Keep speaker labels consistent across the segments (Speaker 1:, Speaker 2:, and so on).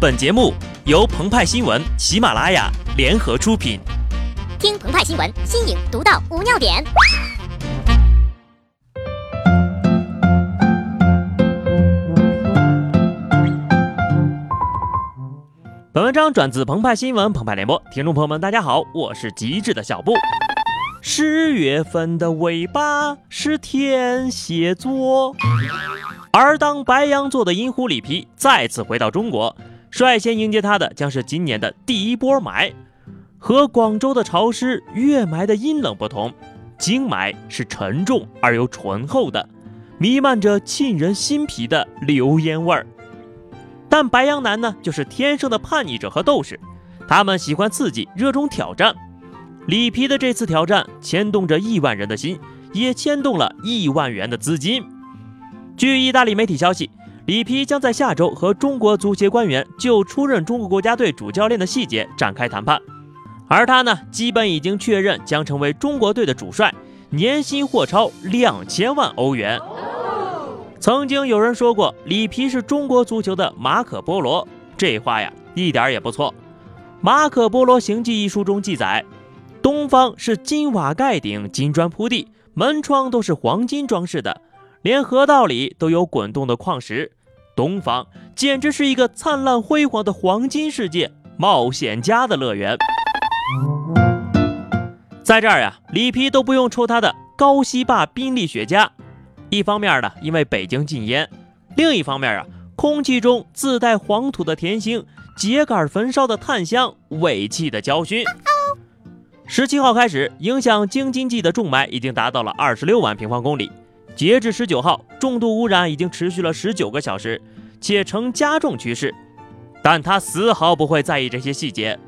Speaker 1: 本节目由澎湃新闻、喜马拉雅联合出品。
Speaker 2: 听澎湃新闻，新颖独到，无尿点。
Speaker 1: 本文章转自澎湃新闻、澎湃联播，听众朋友们，大家好，我是极致的小布。十月份的尾巴是天蝎座，而当白羊座的银狐里皮再次回到中国。率先迎接他的将是今年的第一波霾。和广州的潮湿、月霾的阴冷不同，京霾是沉重而又醇厚的，弥漫着沁人心脾的流烟味儿。但白羊男呢，就是天生的叛逆者和斗士，他们喜欢刺激，热衷挑战。里皮的这次挑战牵动着亿万人的心，也牵动了亿万元的资金。据意大利媒体消息。里皮将在下周和中国足协官员就出任中国国家队主教练的细节展开谈判，而他呢，基本已经确认将成为中国队的主帅，年薪或超两千万欧元。曾经有人说过，里皮是中国足球的马可波罗，这话呀，一点也不错。《马可波罗行记》一书中记载，东方是金瓦盖顶、金砖铺地，门窗都是黄金装饰的。连河道里都有滚动的矿石，东方简直是一个灿烂辉煌的黄金世界，冒险家的乐园。在这儿呀，里皮都不用抽他的高希霸宾利雪茄。一方面呢，因为北京禁烟；另一方面啊，空气中自带黄土的甜腥、秸秆焚烧的炭香、尾气的焦熏。十七号开始，影响京津冀的重霾已经达到了二十六万平方公里。截至十九号，重度污染已经持续了十九个小时，且呈加重趋势。但他丝毫不会在意这些细节，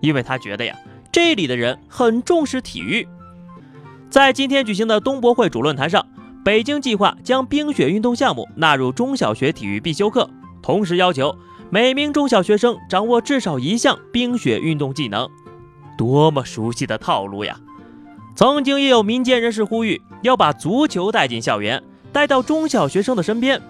Speaker 1: 因为他觉得呀，这里的人很重视体育。在今天举行的冬博会主论坛上，北京计划将冰雪运动项目纳入中小学体育必修课，同时要求每名中小学生掌握至少一项冰雪运动技能。多么熟悉的套路呀！曾经也有民间人士呼吁要把足球带进校园，带到中小学生的身边。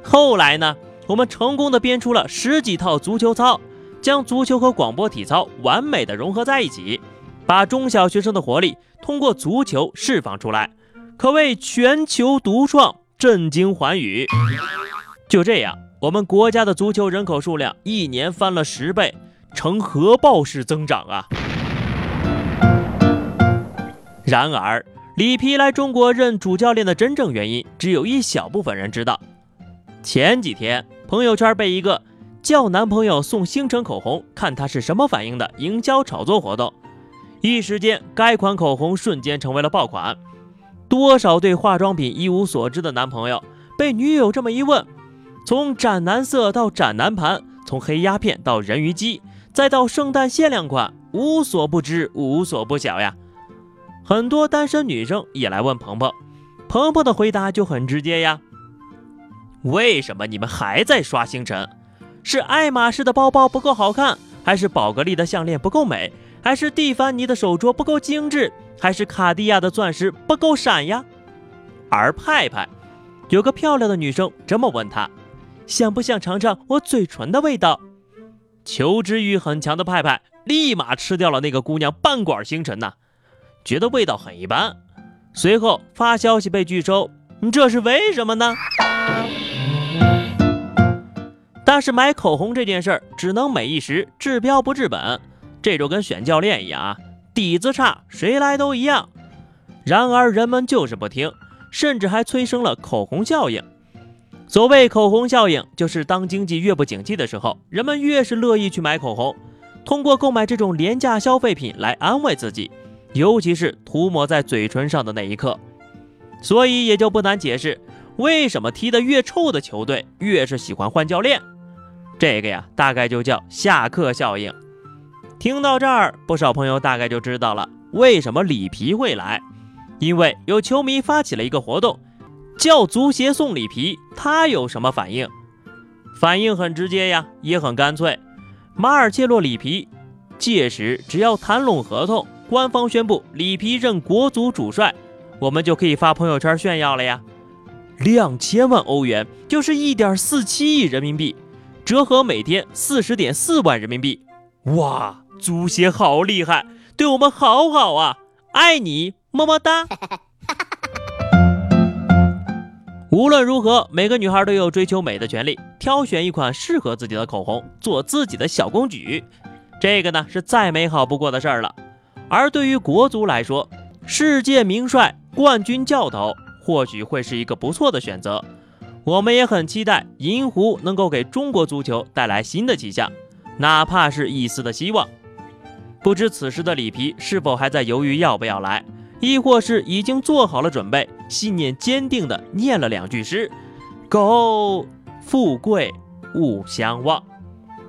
Speaker 1: 后来呢，我们成功的编出了十几套足球操，将足球和广播体操完美的融合在一起，把中小学生的活力通过足球释放出来，可谓全球独创，震惊寰宇。就这样，我们国家的足球人口数量一年翻了十倍，呈核爆式增长啊！然而，里皮来中国任主教练的真正原因，只有一小部分人知道。前几天，朋友圈被一个叫男朋友送星辰口红，看他是什么反应的营销炒作活动，一时间，该款口红瞬间成为了爆款。多少对化妆品一无所知的男朋友，被女友这么一问，从斩男色到斩男盘，从黑鸦片到人鱼姬，再到圣诞限量款，无所不知，无所不晓呀。很多单身女生也来问鹏鹏，鹏鹏的回答就很直接呀。为什么你们还在刷星辰？是爱马仕的包包不够好看，还是宝格丽的项链不够美，还是蒂凡尼的手镯不够精致，还是卡地亚的钻石不够闪呀？而派派，有个漂亮的女生这么问他，想不想尝尝我嘴唇的味道？求知欲很强的派派立马吃掉了那个姑娘半管星辰呐。觉得味道很一般，随后发消息被拒收，这是为什么呢？但是买口红这件事儿只能美一时，治标不治本，这就跟选教练一样啊，底子差谁来都一样。然而人们就是不听，甚至还催生了口红效应。所谓口红效应，就是当经济越不景气的时候，人们越是乐意去买口红，通过购买这种廉价消费品来安慰自己。尤其是涂抹在嘴唇上的那一刻，所以也就不难解释，为什么踢得越臭的球队越是喜欢换教练。这个呀，大概就叫下课效应。听到这儿，不少朋友大概就知道了为什么里皮会来，因为有球迷发起了一个活动，叫足协送里皮，他有什么反应？反应很直接呀，也很干脆。马尔切洛里皮，届时只要谈拢合同。官方宣布里皮任国足主帅，我们就可以发朋友圈炫耀了呀！两千万欧元就是一点四七亿人民币，折合每天四十点四万人民币。哇，足协好厉害，对我们好好啊！爱你，么么哒。无论如何，每个女孩都有追求美的权利，挑选一款适合自己的口红，做自己的小公举。这个呢，是再美好不过的事儿了。而对于国足来说，世界名帅、冠军教头，或许会是一个不错的选择。我们也很期待银狐能够给中国足球带来新的气象，哪怕是一丝的希望。不知此时的里皮是否还在犹豫要不要来？亦或是已经做好了准备，信念坚定的念了两句诗：“Go，富贵勿相忘。”